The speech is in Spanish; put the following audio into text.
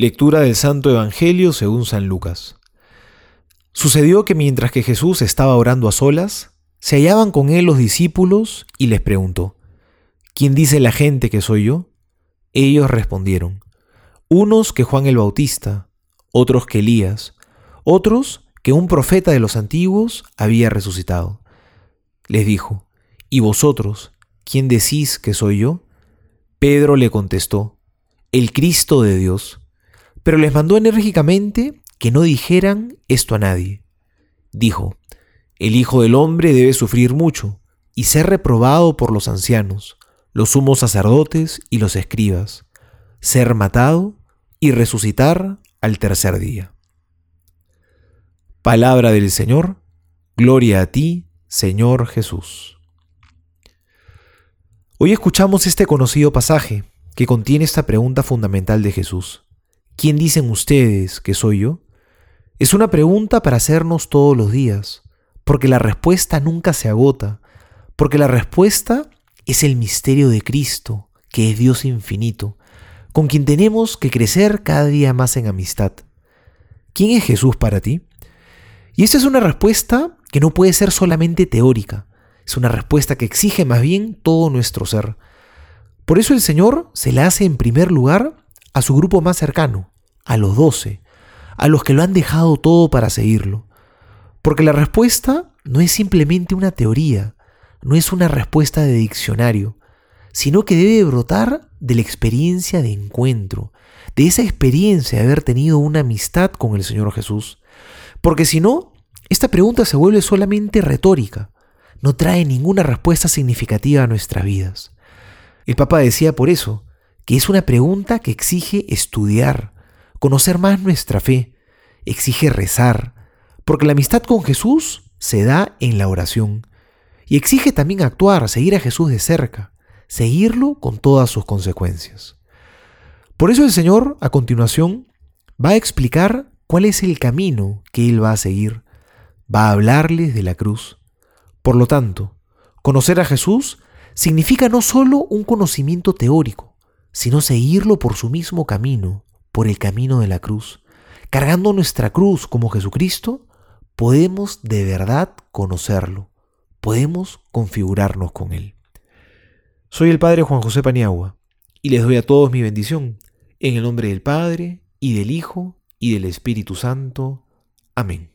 Lectura del Santo Evangelio según San Lucas. Sucedió que mientras que Jesús estaba orando a solas, se hallaban con él los discípulos y les preguntó, ¿quién dice la gente que soy yo? Ellos respondieron, unos que Juan el Bautista, otros que Elías, otros que un profeta de los antiguos había resucitado. Les dijo, ¿y vosotros, quién decís que soy yo? Pedro le contestó, el Cristo de Dios pero les mandó enérgicamente que no dijeran esto a nadie. Dijo, el Hijo del Hombre debe sufrir mucho y ser reprobado por los ancianos, los sumos sacerdotes y los escribas, ser matado y resucitar al tercer día. Palabra del Señor, gloria a ti, Señor Jesús. Hoy escuchamos este conocido pasaje que contiene esta pregunta fundamental de Jesús. ¿Quién dicen ustedes que soy yo? Es una pregunta para hacernos todos los días, porque la respuesta nunca se agota, porque la respuesta es el misterio de Cristo, que es Dios infinito, con quien tenemos que crecer cada día más en amistad. ¿Quién es Jesús para ti? Y esta es una respuesta que no puede ser solamente teórica, es una respuesta que exige más bien todo nuestro ser. Por eso el Señor se la hace en primer lugar a su grupo más cercano, a los doce, a los que lo han dejado todo para seguirlo. Porque la respuesta no es simplemente una teoría, no es una respuesta de diccionario, sino que debe brotar de la experiencia de encuentro, de esa experiencia de haber tenido una amistad con el Señor Jesús. Porque si no, esta pregunta se vuelve solamente retórica, no trae ninguna respuesta significativa a nuestras vidas. El Papa decía por eso, que es una pregunta que exige estudiar, conocer más nuestra fe, exige rezar, porque la amistad con Jesús se da en la oración, y exige también actuar, seguir a Jesús de cerca, seguirlo con todas sus consecuencias. Por eso el Señor, a continuación, va a explicar cuál es el camino que Él va a seguir, va a hablarles de la cruz. Por lo tanto, conocer a Jesús significa no solo un conocimiento teórico, sino seguirlo por su mismo camino, por el camino de la cruz. Cargando nuestra cruz como Jesucristo, podemos de verdad conocerlo, podemos configurarnos con Él. Soy el Padre Juan José Paniagua y les doy a todos mi bendición, en el nombre del Padre, y del Hijo, y del Espíritu Santo. Amén.